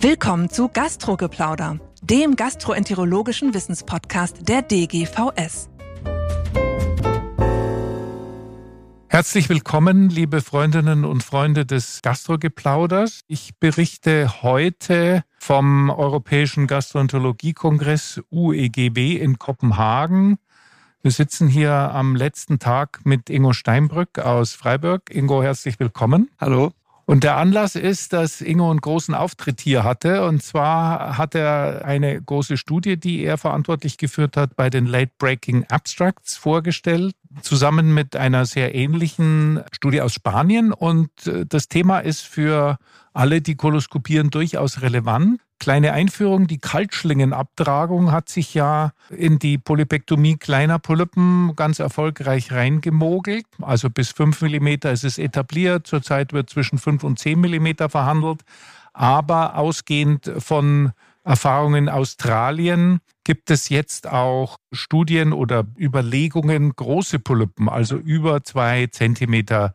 Willkommen zu Gastrogeplauder, dem gastroenterologischen Wissenspodcast der DGVS. Herzlich willkommen, liebe Freundinnen und Freunde des Gastrogeplauders. Ich berichte heute vom Europäischen Gastroenterologiekongress UEGW in Kopenhagen. Wir sitzen hier am letzten Tag mit Ingo Steinbrück aus Freiburg. Ingo, herzlich willkommen. Hallo. Und der Anlass ist, dass Ingo einen großen Auftritt hier hatte. Und zwar hat er eine große Studie, die er verantwortlich geführt hat, bei den Late Breaking Abstracts vorgestellt, zusammen mit einer sehr ähnlichen Studie aus Spanien. Und äh, das Thema ist für alle, die koloskopieren, durchaus relevant. Kleine Einführung, die Kaltschlingenabtragung hat sich ja in die Polypektomie kleiner Polypen ganz erfolgreich reingemogelt. Also bis 5 mm ist es etabliert. Zurzeit wird zwischen 5 und 10 mm verhandelt. Aber ausgehend von Erfahrungen in Australien gibt es jetzt auch Studien oder Überlegungen, große Polypen, also über zwei Zentimeter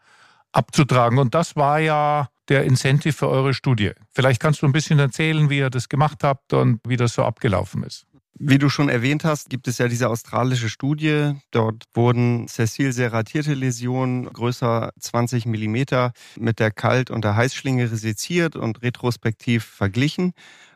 abzutragen. Und das war ja der Incentive für eure Studie. Vielleicht kannst du ein bisschen erzählen, wie ihr das gemacht habt und wie das so abgelaufen ist. Wie du schon erwähnt hast, gibt es ja diese australische Studie. Dort wurden sessil serratierte Läsionen größer 20 Millimeter mit der Kalt- und der Heißschlinge resiziert und retrospektiv verglichen.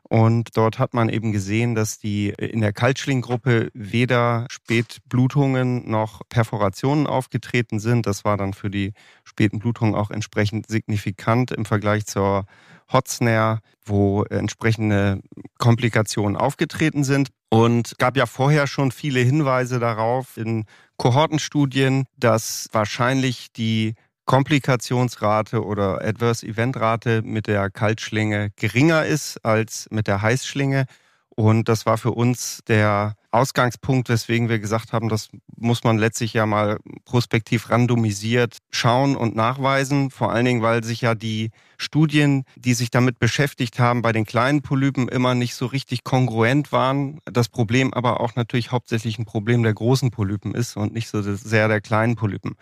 Und dort hat man eben gesehen, dass die in der Kaltschlinggruppe weder Spätblutungen noch Perforationen aufgetreten sind. Das war dann für die späten Blutungen auch entsprechend signifikant im Vergleich zur Hotsnare, wo entsprechende Komplikationen aufgetreten sind. Und gab ja vorher schon viele Hinweise darauf in Kohortenstudien, dass wahrscheinlich die Komplikationsrate oder Adverse Event Rate mit der Kaltschlinge geringer ist als mit der Heißschlinge. Und das war für uns der Ausgangspunkt, weswegen wir gesagt haben, das muss man letztlich ja mal prospektiv randomisiert schauen und nachweisen. Vor allen Dingen, weil sich ja die Studien, die sich damit beschäftigt haben, bei den kleinen Polypen immer nicht so richtig kongruent waren. Das Problem aber auch natürlich hauptsächlich ein Problem der großen Polypen ist und nicht so sehr der kleinen Polypen.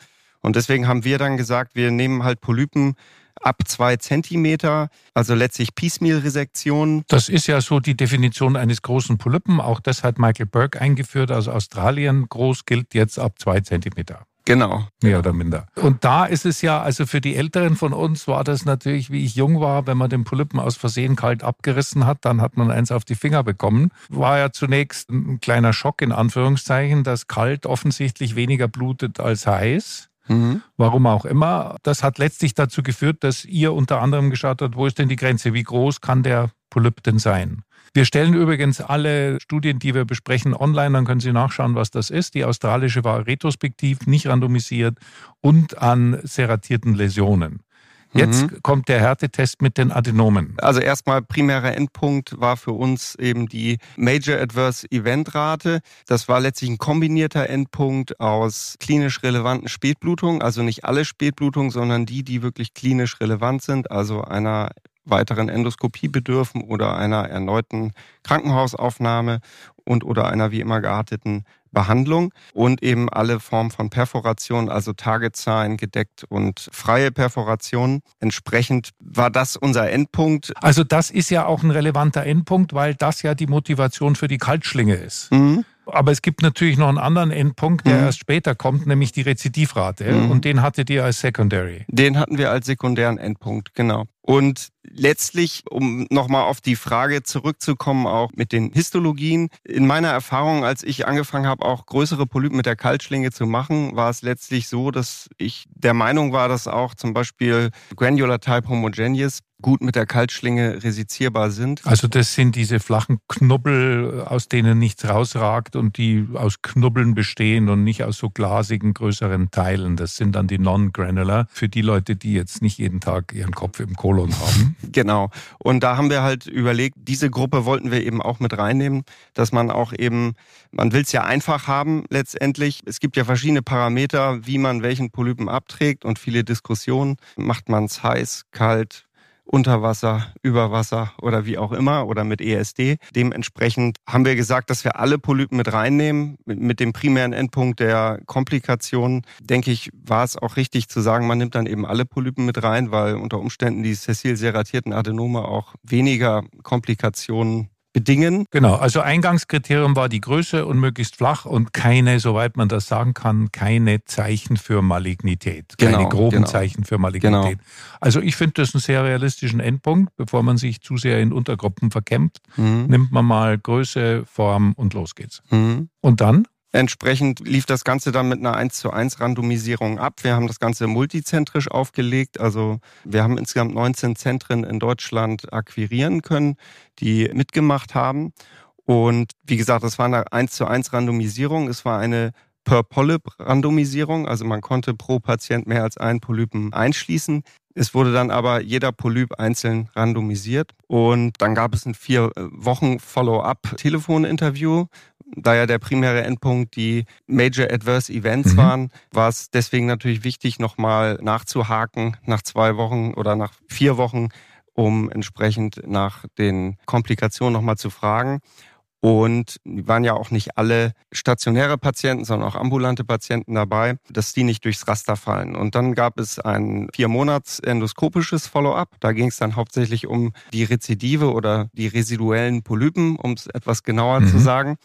Und deswegen haben wir dann gesagt, wir nehmen halt Polypen ab zwei Zentimeter, also letztlich Piecemeal-Resektion. Das ist ja so die Definition eines großen Polypen. Auch das hat Michael Burke eingeführt aus Australien. Groß gilt jetzt ab zwei Zentimeter. Genau. Mehr oder minder. Und da ist es ja, also für die Älteren von uns war das natürlich, wie ich jung war, wenn man den Polypen aus Versehen kalt abgerissen hat, dann hat man eins auf die Finger bekommen. War ja zunächst ein kleiner Schock in Anführungszeichen, dass kalt offensichtlich weniger blutet als heiß. Mhm. Warum auch immer. Das hat letztlich dazu geführt, dass ihr unter anderem geschaut habt, wo ist denn die Grenze? Wie groß kann der Polyp denn sein? Wir stellen übrigens alle Studien, die wir besprechen, online, dann können Sie nachschauen, was das ist. Die australische war retrospektiv, nicht randomisiert und an serratierten Läsionen. Jetzt mhm. kommt der Härtetest mit den Adenomen. Also erstmal primärer Endpunkt war für uns eben die Major Adverse Event Rate. Das war letztlich ein kombinierter Endpunkt aus klinisch relevanten Spätblutungen, also nicht alle Spätblutungen, sondern die, die wirklich klinisch relevant sind, also einer weiteren Endoskopie bedürfen oder einer erneuten Krankenhausaufnahme und oder einer wie immer gearteten Behandlung und eben alle Formen von Perforation, also Targetzahlen gedeckt und freie Perforation. Entsprechend war das unser Endpunkt. Also das ist ja auch ein relevanter Endpunkt, weil das ja die Motivation für die Kaltschlinge ist. Mhm. Aber es gibt natürlich noch einen anderen Endpunkt, der mhm. erst später kommt, nämlich die Rezidivrate. Mhm. Und den hattet ihr als Secondary. Den hatten wir als sekundären Endpunkt, genau. Und letztlich, um nochmal auf die Frage zurückzukommen, auch mit den Histologien. In meiner Erfahrung, als ich angefangen habe, auch größere Polypen mit der Kaltschlinge zu machen, war es letztlich so, dass ich der Meinung war, dass auch zum Beispiel Granular Type Homogeneous gut mit der Kaltschlinge resizierbar sind. Also das sind diese flachen Knubbel, aus denen nichts rausragt und die aus Knubbeln bestehen und nicht aus so glasigen größeren Teilen. Das sind dann die Non-Granular für die Leute, die jetzt nicht jeden Tag ihren Kopf im Kolon haben. Genau. Und da haben wir halt überlegt, diese Gruppe wollten wir eben auch mit reinnehmen, dass man auch eben, man will es ja einfach haben letztendlich. Es gibt ja verschiedene Parameter, wie man welchen Polypen abträgt und viele Diskussionen. Macht man es heiß, kalt, unter Wasser, über Wasser oder wie auch immer oder mit ESD. Dementsprechend haben wir gesagt, dass wir alle Polypen mit reinnehmen. Mit dem primären Endpunkt der Komplikationen, denke ich, war es auch richtig zu sagen, man nimmt dann eben alle Polypen mit rein, weil unter Umständen die sessil-serratierten Adenome auch weniger Komplikationen bedingen. Genau, also Eingangskriterium war die Größe und möglichst flach und keine, soweit man das sagen kann, keine Zeichen für Malignität. Keine genau, groben genau. Zeichen für Malignität. Genau. Also ich finde das einen sehr realistischen Endpunkt. Bevor man sich zu sehr in Untergruppen verkämpft, mhm. nimmt man mal Größe, Form und los geht's. Mhm. Und dann? Entsprechend lief das Ganze dann mit einer 1 zu 1 Randomisierung ab. Wir haben das Ganze multizentrisch aufgelegt. Also wir haben insgesamt 19 Zentren in Deutschland akquirieren können, die mitgemacht haben. Und wie gesagt, das war eine 1 zu 1 Randomisierung. Es war eine per Polyp Randomisierung. Also man konnte pro Patient mehr als einen Polypen einschließen. Es wurde dann aber jeder Polyp einzeln randomisiert und dann gab es ein vier Wochen Follow-up-Telefoninterview da ja der primäre Endpunkt die Major Adverse Events mhm. waren, war es deswegen natürlich wichtig, nochmal nachzuhaken nach zwei Wochen oder nach vier Wochen, um entsprechend nach den Komplikationen nochmal zu fragen. Und waren ja auch nicht alle stationäre Patienten, sondern auch ambulante Patienten dabei, dass die nicht durchs Raster fallen. Und dann gab es ein vier Monats endoskopisches Follow-up. Da ging es dann hauptsächlich um die Rezidive oder die residuellen Polypen, um es etwas genauer mhm. zu sagen.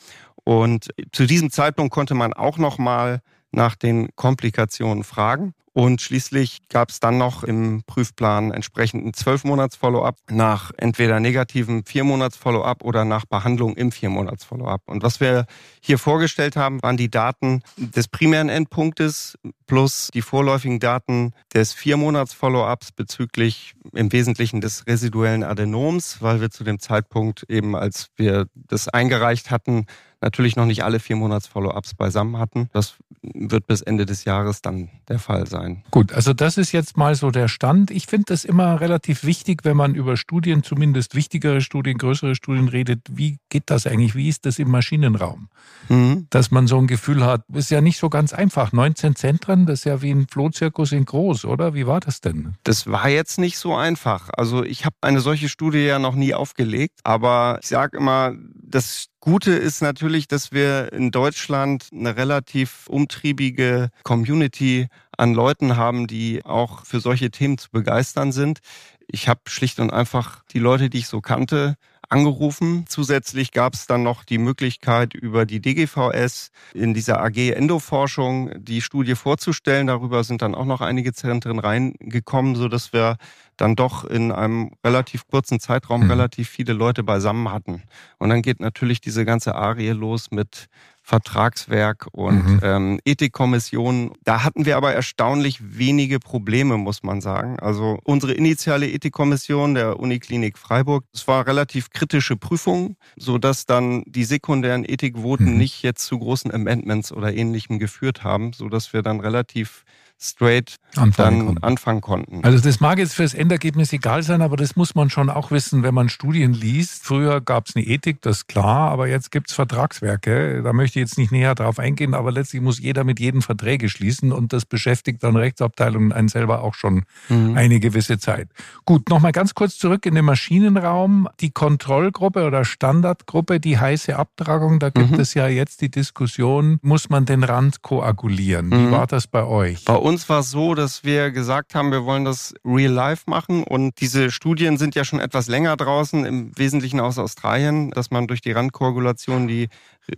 Und zu diesem Zeitpunkt konnte man auch noch mal nach den Komplikationen fragen. Und schließlich gab es dann noch im Prüfplan entsprechend ein 12-Monats-Follow-up nach entweder negativen 4-Monats-Follow-up oder nach Behandlung im 4-Monats-Follow-up. Und was wir hier vorgestellt haben, waren die Daten des primären Endpunktes plus die vorläufigen Daten des 4-Monats-Follow-ups bezüglich im Wesentlichen des residuellen Adenoms, weil wir zu dem Zeitpunkt eben, als wir das eingereicht hatten, natürlich noch nicht alle vier Monats Follow-ups beisammen hatten. Das wird bis Ende des Jahres dann der Fall sein. Gut, also das ist jetzt mal so der Stand. Ich finde das immer relativ wichtig, wenn man über Studien, zumindest wichtigere Studien, größere Studien redet. Wie geht das eigentlich? Wie ist das im Maschinenraum? Mhm. Dass man so ein Gefühl hat, ist ja nicht so ganz einfach. 19 Zentren, das ist ja wie ein Flohzirkus in groß, oder? Wie war das denn? Das war jetzt nicht so einfach. Also ich habe eine solche Studie ja noch nie aufgelegt, aber ich sage immer, das Gute ist natürlich, dass wir in Deutschland eine relativ umtriebige Community an Leuten haben, die auch für solche Themen zu begeistern sind. Ich habe schlicht und einfach die Leute, die ich so kannte, angerufen. Zusätzlich gab es dann noch die Möglichkeit, über die DGVS in dieser AG Endoforschung die Studie vorzustellen. Darüber sind dann auch noch einige Zentren reingekommen, so dass wir dann doch in einem relativ kurzen Zeitraum mhm. relativ viele Leute beisammen hatten. Und dann geht natürlich diese ganze Arie los mit Vertragswerk und mhm. ähm, Ethikkommission. Da hatten wir aber erstaunlich wenige Probleme, muss man sagen. Also unsere initiale Ethikkommission der Uniklinik Freiburg, es war relativ kritische Prüfung, so dass dann die sekundären Ethikvoten mhm. nicht jetzt zu großen Amendments oder ähnlichem geführt haben, so dass wir dann relativ straight anfangen dann konnten. anfangen konnten. Also das mag jetzt fürs Endergebnis egal sein, aber das muss man schon auch wissen, wenn man Studien liest. Früher gab es eine Ethik, das ist klar, aber jetzt gibt es Vertragswerke. Da möchte ich jetzt nicht näher drauf eingehen, aber letztlich muss jeder mit jedem Verträge schließen und das beschäftigt dann Rechtsabteilungen einen selber auch schon mhm. eine gewisse Zeit. Gut, nochmal ganz kurz zurück in den Maschinenraum. Die Kontrollgruppe oder Standardgruppe, die heiße Abtragung, da gibt mhm. es ja jetzt die Diskussion, muss man den Rand koagulieren? Wie mhm. war das bei euch? Bei uns war es so, dass wir gesagt haben, wir wollen das real life machen und diese Studien sind ja schon etwas länger draußen, im Wesentlichen aus Australien, dass man durch die Randkoagulation die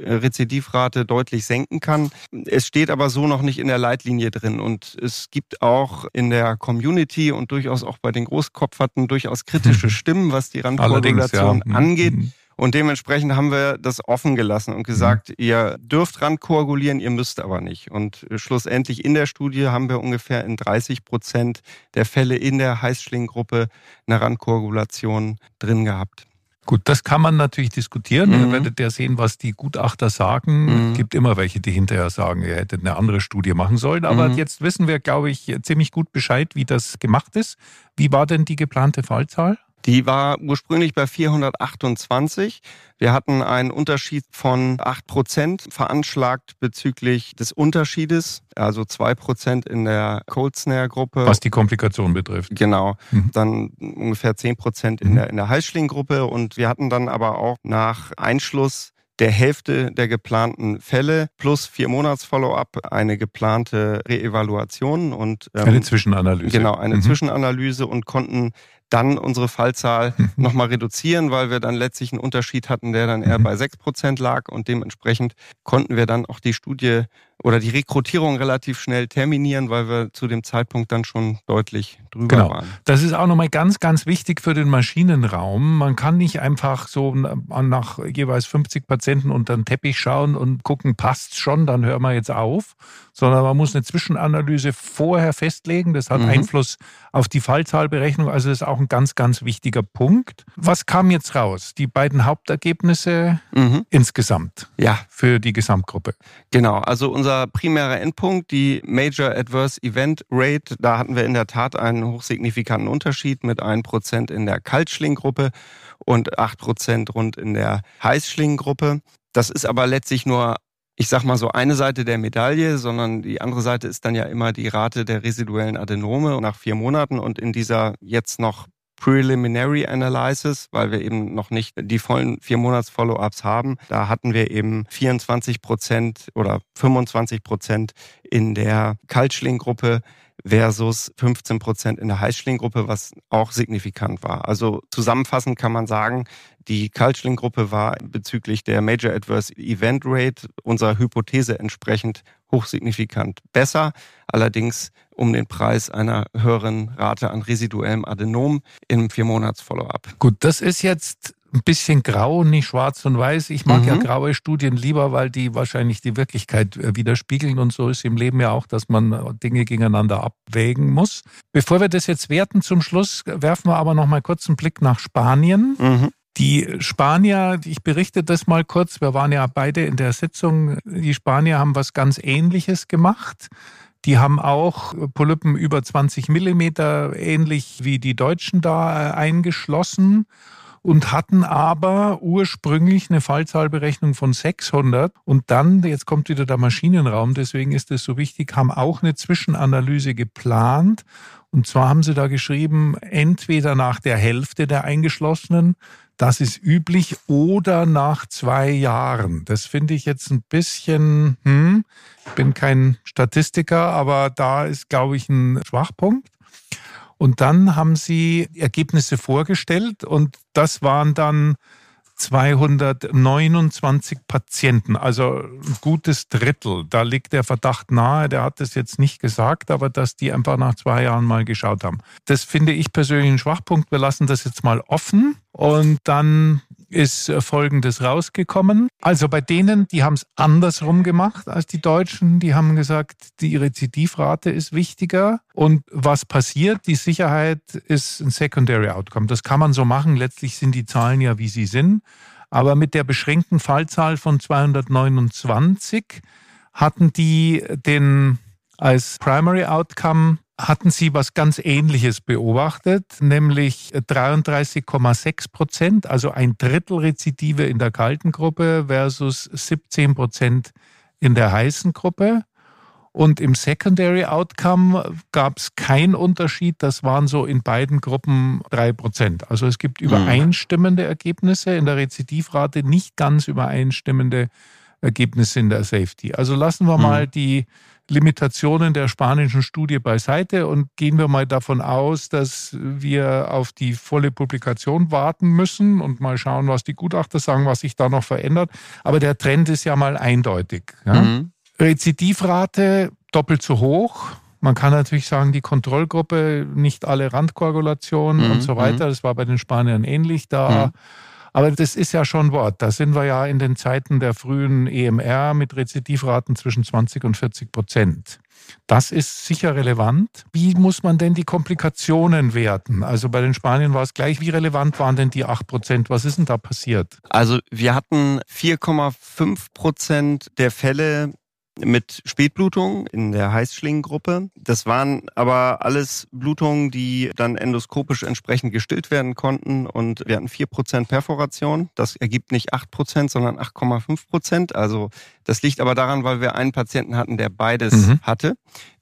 Rezidivrate deutlich senken kann. Es steht aber so noch nicht in der Leitlinie drin und es gibt auch in der Community und durchaus auch bei den Großkopferten durchaus kritische Stimmen, was die Randkoagulation ja. angeht. Mhm. Und dementsprechend haben wir das offen gelassen und gesagt, mhm. ihr dürft randkoagulieren, ihr müsst aber nicht. Und schlussendlich in der Studie haben wir ungefähr in 30 Prozent der Fälle in der Heißschlinggruppe eine Randkoagulation drin gehabt. Gut, das kann man natürlich diskutieren. Mhm. Ihr werdet ja sehen, was die Gutachter sagen. Mhm. Es gibt immer welche, die hinterher sagen, ihr hättet eine andere Studie machen sollen. Aber mhm. jetzt wissen wir, glaube ich, ziemlich gut Bescheid, wie das gemacht ist. Wie war denn die geplante Fallzahl? Die war ursprünglich bei 428. Wir hatten einen Unterschied von 8 Prozent veranschlagt bezüglich des Unterschiedes, also 2 Prozent in der Cold Snare Gruppe. Was die Komplikation betrifft. Genau. Mhm. Dann ungefähr 10 Prozent in der, in der Heißschling Gruppe. Und wir hatten dann aber auch nach Einschluss der Hälfte der geplanten Fälle plus vier Monats Follow-up eine geplante Reevaluation und ähm, eine Zwischenanalyse. Genau, eine mhm. Zwischenanalyse und konnten dann unsere Fallzahl mhm. nochmal reduzieren, weil wir dann letztlich einen Unterschied hatten, der dann eher mhm. bei sechs Prozent lag und dementsprechend konnten wir dann auch die Studie oder die Rekrutierung relativ schnell terminieren, weil wir zu dem Zeitpunkt dann schon deutlich drüber genau. waren. Das ist auch nochmal ganz, ganz wichtig für den Maschinenraum. Man kann nicht einfach so nach jeweils 50 Patienten unter den Teppich schauen und gucken, passt schon, dann hören wir jetzt auf, sondern man muss eine Zwischenanalyse vorher festlegen. Das hat mhm. Einfluss auf die Fallzahlberechnung. Also das ist auch ein ganz, ganz wichtiger Punkt. Was kam jetzt raus? Die beiden Hauptergebnisse mhm. insgesamt ja. für die Gesamtgruppe. Genau, also unser unser primärer Endpunkt, die Major Adverse Event Rate. Da hatten wir in der Tat einen hochsignifikanten Unterschied mit 1% in der Kaltschlinggruppe und 8% rund in der Heißschlinggruppe. Das ist aber letztlich nur ich sag mal so eine Seite der Medaille, sondern die andere Seite ist dann ja immer die Rate der residuellen Adenome nach vier Monaten und in dieser jetzt noch Preliminary Analysis, weil wir eben noch nicht die vollen vier Monats Follow-ups haben. Da hatten wir eben 24 Prozent oder 25 Prozent in der Kaltschlinggruppe versus 15 Prozent in der Heißschlinggruppe, was auch signifikant war. Also zusammenfassend kann man sagen, die Kaltschlinggruppe war bezüglich der Major Adverse Event Rate unserer Hypothese entsprechend hochsignifikant besser, allerdings um den Preis einer höheren Rate an residuellem Adenom im Vier-Monats-Follow-up. Gut, das ist jetzt ein bisschen grau, nicht schwarz und weiß. Ich mag mhm. ja graue Studien lieber, weil die wahrscheinlich die Wirklichkeit äh, widerspiegeln und so ist im Leben ja auch, dass man Dinge gegeneinander abwägen muss. Bevor wir das jetzt werten zum Schluss, werfen wir aber noch mal kurz einen Blick nach Spanien. Mhm. Die Spanier, ich berichte das mal kurz, wir waren ja beide in der Sitzung, die Spanier haben was ganz Ähnliches gemacht. Die haben auch Polypen über 20 Millimeter, ähnlich wie die Deutschen da äh, eingeschlossen und hatten aber ursprünglich eine Fallzahlberechnung von 600 und dann, jetzt kommt wieder der Maschinenraum, deswegen ist es so wichtig, haben auch eine Zwischenanalyse geplant und zwar haben sie da geschrieben, entweder nach der Hälfte der Eingeschlossenen das ist üblich oder nach zwei Jahren. Das finde ich jetzt ein bisschen, hm, ich bin kein Statistiker, aber da ist, glaube ich, ein Schwachpunkt. Und dann haben sie Ergebnisse vorgestellt und das waren dann 229 Patienten, also ein gutes Drittel. Da liegt der Verdacht nahe, der hat das jetzt nicht gesagt, aber dass die einfach nach zwei Jahren mal geschaut haben. Das finde ich persönlich einen Schwachpunkt. Wir lassen das jetzt mal offen und dann ist äh, Folgendes rausgekommen. Also bei denen, die haben es andersrum gemacht als die Deutschen. Die haben gesagt, die Rezidivrate ist wichtiger. Und was passiert? Die Sicherheit ist ein Secondary Outcome. Das kann man so machen. Letztlich sind die Zahlen ja, wie sie sind. Aber mit der beschränkten Fallzahl von 229 hatten die den als Primary Outcome hatten Sie was ganz Ähnliches beobachtet, nämlich 33,6 Prozent, also ein Drittel Rezidive in der kalten Gruppe versus 17 Prozent in der heißen Gruppe. Und im Secondary Outcome gab es keinen Unterschied. Das waren so in beiden Gruppen drei Prozent. Also es gibt übereinstimmende Ergebnisse in der Rezidivrate, nicht ganz übereinstimmende Ergebnisse in der Safety. Also lassen wir mhm. mal die Limitationen der spanischen Studie beiseite und gehen wir mal davon aus, dass wir auf die volle Publikation warten müssen und mal schauen, was die Gutachter sagen, was sich da noch verändert. Aber der Trend ist ja mal eindeutig. Ja? Mhm. Rezidivrate doppelt so hoch. Man kann natürlich sagen, die Kontrollgruppe, nicht alle Randkoagulationen mhm. und so weiter. Das war bei den Spaniern ähnlich. Da mhm aber das ist ja schon Wort. Da sind wir ja in den Zeiten der frühen EMR mit Rezidivraten zwischen 20 und 40 Prozent. Das ist sicher relevant. Wie muss man denn die Komplikationen werten? Also bei den Spaniern war es gleich. Wie relevant waren denn die 8 Prozent? Was ist denn da passiert? Also wir hatten 4,5 Prozent der Fälle mit Spätblutungen in der Heißschlingengruppe. Das waren aber alles Blutungen, die dann endoskopisch entsprechend gestillt werden konnten und wir hatten vier Prozent Perforation. Das ergibt nicht acht Prozent, sondern 8,5 Prozent. Also das liegt aber daran, weil wir einen Patienten hatten, der beides mhm. hatte.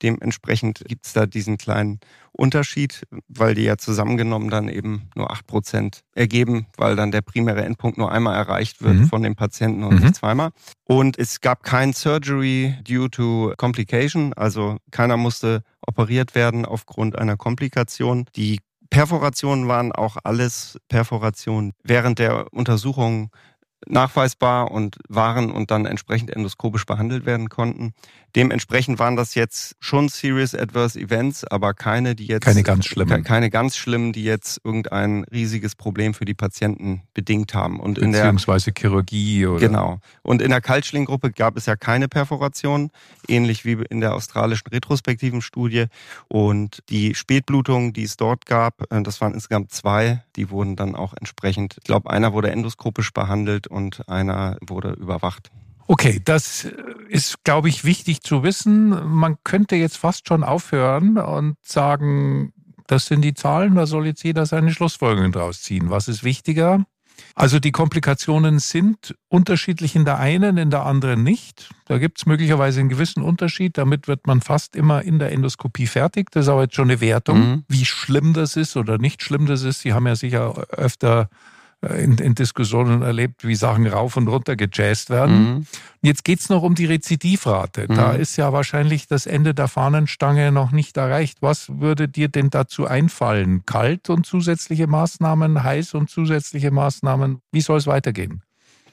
Dementsprechend gibt es da diesen kleinen Unterschied, weil die ja zusammengenommen dann eben nur acht Prozent ergeben, weil dann der primäre Endpunkt nur einmal erreicht wird mhm. von dem Patienten und mhm. nicht zweimal. Und es gab kein Surgery due to complication, also keiner musste operiert werden aufgrund einer Komplikation. Die Perforationen waren auch alles Perforationen während der Untersuchung nachweisbar und waren und dann entsprechend endoskopisch behandelt werden konnten. Dementsprechend waren das jetzt schon Serious Adverse Events, aber keine, die jetzt keine ganz schlimmen, keine ganz schlimmen, die jetzt irgendein riesiges Problem für die Patienten bedingt haben. Und beziehungsweise in der, Chirurgie oder genau. Und in der Kaltschlinggruppe gab es ja keine Perforation, ähnlich wie in der australischen retrospektiven Studie. Und die Spätblutungen, die es dort gab, äh, das waren insgesamt zwei, die wurden dann auch entsprechend. Ich glaube, einer wurde endoskopisch behandelt und einer wurde überwacht. Okay, das ist, glaube ich, wichtig zu wissen. Man könnte jetzt fast schon aufhören und sagen, das sind die Zahlen, da soll jetzt jeder seine Schlussfolgerungen draus ziehen. Was ist wichtiger? Also die Komplikationen sind unterschiedlich in der einen, in der anderen nicht. Da gibt es möglicherweise einen gewissen Unterschied. Damit wird man fast immer in der Endoskopie fertig. Das ist aber jetzt schon eine Wertung, mhm. wie schlimm das ist oder nicht schlimm das ist. Sie haben ja sicher öfter in, in Diskussionen erlebt, wie Sachen rauf und runter gejazzt werden. Mhm. Jetzt geht's noch um die Rezidivrate. Mhm. Da ist ja wahrscheinlich das Ende der Fahnenstange noch nicht erreicht. Was würde dir denn dazu einfallen? Kalt und zusätzliche Maßnahmen, heiß und zusätzliche Maßnahmen? Wie soll es weitergehen?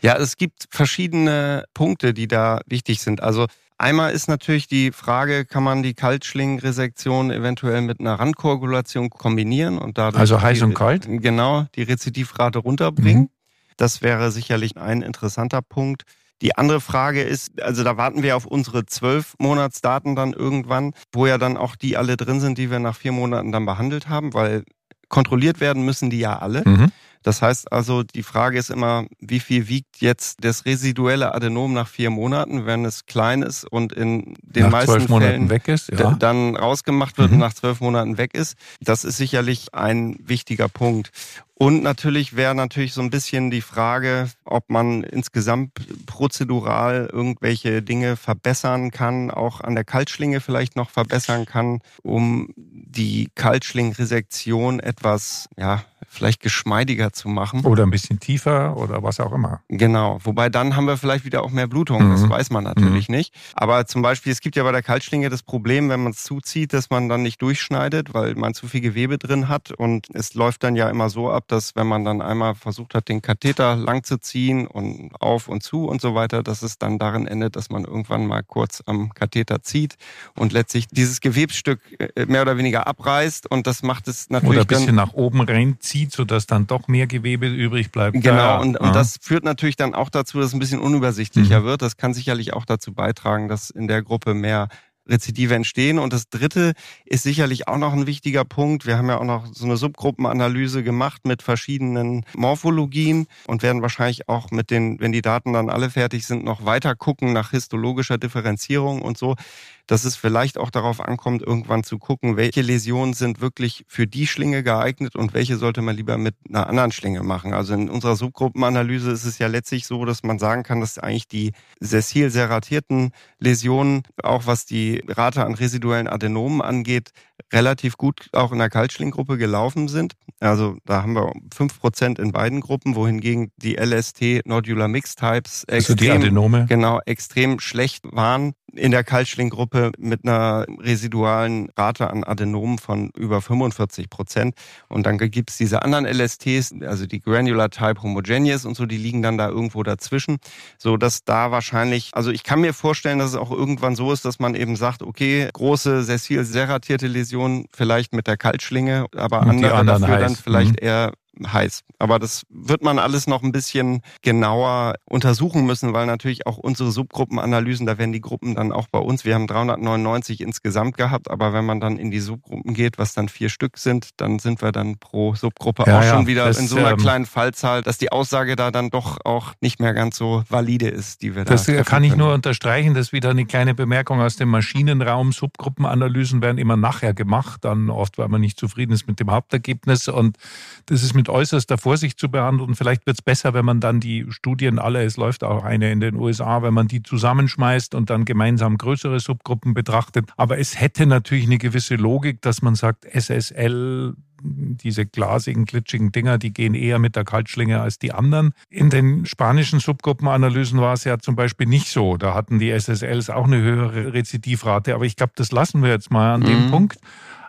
Ja, es gibt verschiedene Punkte, die da wichtig sind. Also Einmal ist natürlich die Frage, kann man die Kaltschlingenresektion eventuell mit einer Randkoagulation kombinieren und dadurch also heiß die, und kalt genau die Rezidivrate runterbringen. Mhm. Das wäre sicherlich ein interessanter Punkt. Die andere Frage ist, also da warten wir auf unsere zwölf Monatsdaten dann irgendwann, wo ja dann auch die alle drin sind, die wir nach vier Monaten dann behandelt haben, weil kontrolliert werden müssen die ja alle. Mhm. Das heißt also, die Frage ist immer, wie viel wiegt jetzt das residuelle Adenom nach vier Monaten, wenn es klein ist und in den nach meisten Fällen weg ist, ja. dann rausgemacht wird mhm. und nach zwölf Monaten weg ist. Das ist sicherlich ein wichtiger Punkt. Und natürlich wäre natürlich so ein bisschen die Frage, ob man insgesamt prozedural irgendwelche Dinge verbessern kann, auch an der Kaltschlinge vielleicht noch verbessern kann, um die Kaltschlingresektion etwas, ja, vielleicht geschmeidiger zu machen. Oder ein bisschen tiefer oder was auch immer. Genau. Wobei dann haben wir vielleicht wieder auch mehr Blutung. Mhm. Das weiß man natürlich mhm. nicht. Aber zum Beispiel, es gibt ja bei der Kaltschlinge das Problem, wenn man es zuzieht, dass man dann nicht durchschneidet, weil man zu viel Gewebe drin hat. Und es läuft dann ja immer so ab, dass wenn man dann einmal versucht hat, den Katheter lang zu ziehen und auf und zu und so weiter, dass es dann darin endet, dass man irgendwann mal kurz am Katheter zieht und letztlich dieses Gewebsstück äh, mehr oder weniger abreißt. Und das macht es natürlich. Oder ein bisschen nach oben reinzieht zieht, sodass dann doch mehr Gewebe übrig bleibt. Genau, ja. und, und das führt natürlich dann auch dazu, dass es ein bisschen unübersichtlicher mhm. wird. Das kann sicherlich auch dazu beitragen, dass in der Gruppe mehr Rezidive entstehen. Und das dritte ist sicherlich auch noch ein wichtiger Punkt. Wir haben ja auch noch so eine Subgruppenanalyse gemacht mit verschiedenen Morphologien und werden wahrscheinlich auch mit den, wenn die Daten dann alle fertig sind, noch weiter gucken nach histologischer Differenzierung und so dass es vielleicht auch darauf ankommt, irgendwann zu gucken, welche Läsionen sind wirklich für die Schlinge geeignet und welche sollte man lieber mit einer anderen Schlinge machen. Also in unserer Subgruppenanalyse ist es ja letztlich so, dass man sagen kann, dass eigentlich die sessil serratierten Läsionen, auch was die Rate an residuellen Adenomen angeht, relativ gut auch in der Kaltschlinggruppe gelaufen sind. Also da haben wir fünf Prozent in beiden Gruppen, wohingegen die LST Nodular Mixed Types extrem, also genau, extrem schlecht waren in der Kaltschlinggruppe mit einer residualen Rate an Adenomen von über 45 Prozent. Und dann gibt es diese anderen LSTs, also die Granular Type Homogeneous und so, die liegen dann da irgendwo dazwischen, so dass da wahrscheinlich, also ich kann mir vorstellen, dass es auch irgendwann so ist, dass man eben sagt, okay, große sessil serratierte Läsionen vielleicht mit der Kaltschlinge, aber andere dafür heiß. dann vielleicht mhm. eher heiß. Aber das wird man alles noch ein bisschen genauer untersuchen müssen, weil natürlich auch unsere Subgruppenanalysen, da werden die Gruppen dann auch bei uns, wir haben 399 insgesamt gehabt, aber wenn man dann in die Subgruppen geht, was dann vier Stück sind, dann sind wir dann pro Subgruppe ja, auch ja, schon wieder in so einer ähm, kleinen Fallzahl, dass die Aussage da dann doch auch nicht mehr ganz so valide ist, die wir das da. Das kann ich nur unterstreichen, das ist wieder eine kleine Bemerkung aus dem Maschinenraum. Subgruppenanalysen werden immer nachher gemacht, dann oft, weil man nicht zufrieden ist mit dem Hauptergebnis und das ist mit äußerster Vorsicht zu behandeln. Vielleicht wird es besser, wenn man dann die Studien alle, es läuft auch eine in den USA, wenn man die zusammenschmeißt und dann gemeinsam größere Subgruppen betrachtet. Aber es hätte natürlich eine gewisse Logik, dass man sagt, SSL diese glasigen, glitschigen Dinger, die gehen eher mit der Kaltschlinge als die anderen. In den spanischen Subgruppenanalysen war es ja zum Beispiel nicht so. Da hatten die SSLs auch eine höhere Rezidivrate. Aber ich glaube, das lassen wir jetzt mal an mhm. dem Punkt.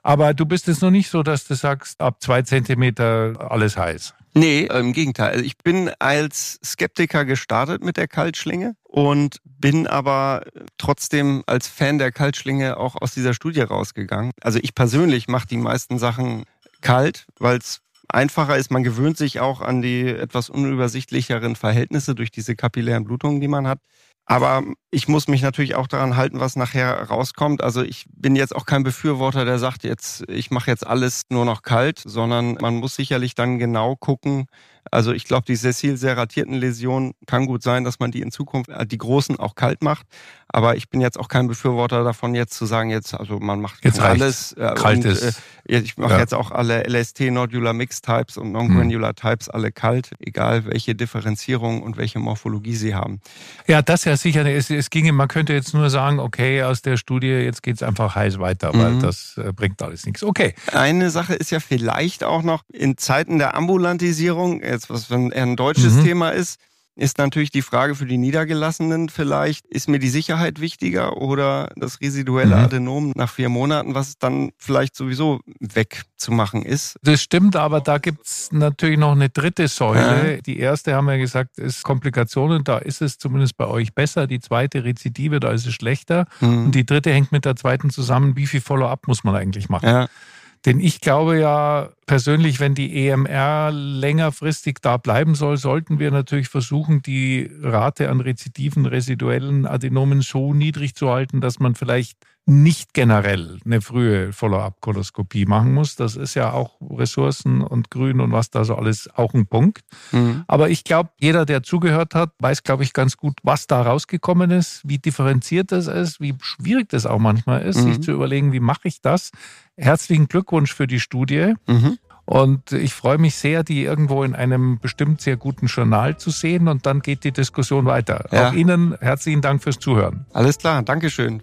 Aber du bist es noch nicht so, dass du sagst, ab zwei Zentimeter alles heiß. Nee, im Gegenteil. Also ich bin als Skeptiker gestartet mit der Kaltschlinge und bin aber trotzdem als Fan der Kaltschlinge auch aus dieser Studie rausgegangen. Also ich persönlich mache die meisten Sachen kalt, weil es einfacher ist. Man gewöhnt sich auch an die etwas unübersichtlicheren Verhältnisse durch diese kapillären Blutungen, die man hat. Aber ich muss mich natürlich auch daran halten, was nachher rauskommt. Also ich bin jetzt auch kein Befürworter, der sagt jetzt, ich mache jetzt alles nur noch kalt, sondern man muss sicherlich dann genau gucken, also ich glaube, die sessil serratierten Läsionen kann gut sein, dass man die in Zukunft, äh, die großen auch kalt macht. Aber ich bin jetzt auch kein Befürworter davon, jetzt zu sagen, jetzt, also man macht jetzt alles. Äh, kalt und, ist. Äh, ich mache ja. jetzt auch alle LST, Nodular Mix Types und Non-Granular hm. Types alle kalt, egal welche Differenzierung und welche Morphologie sie haben. Ja, das ja sicher. Es, es ginge, man könnte jetzt nur sagen, okay, aus der Studie, jetzt geht's einfach heiß weiter, weil mhm. das äh, bringt alles nichts. Okay. Eine Sache ist ja vielleicht auch noch in Zeiten der Ambulantisierung, jetzt was eher ein deutsches mhm. Thema ist, ist natürlich die Frage für die Niedergelassenen vielleicht, ist mir die Sicherheit wichtiger oder das residuelle mhm. Adenom nach vier Monaten, was dann vielleicht sowieso wegzumachen ist? Das stimmt, aber da gibt's natürlich noch eine dritte Säule. Ja. Die erste, haben wir gesagt, ist Komplikationen. Da ist es zumindest bei euch besser. Die zweite Rezidive, da ist es schlechter. Mhm. Und die dritte hängt mit der zweiten zusammen. Wie viel Follow-up muss man eigentlich machen? Ja. Denn ich glaube ja persönlich, wenn die EMR längerfristig da bleiben soll, sollten wir natürlich versuchen, die Rate an rezidiven residuellen Adenomen so niedrig zu halten, dass man vielleicht nicht generell eine frühe Follow-up-Koloskopie machen muss. Das ist ja auch Ressourcen und Grün und was da so alles auch ein Punkt. Mhm. Aber ich glaube, jeder, der zugehört hat, weiß, glaube ich, ganz gut, was da rausgekommen ist, wie differenziert das ist, wie schwierig das auch manchmal ist, mhm. sich zu überlegen, wie mache ich das. Herzlichen Glückwunsch für die Studie. Mhm. Und ich freue mich sehr, die irgendwo in einem bestimmt sehr guten Journal zu sehen. Und dann geht die Diskussion weiter. Ja. Auch Ihnen herzlichen Dank fürs Zuhören. Alles klar, Dankeschön.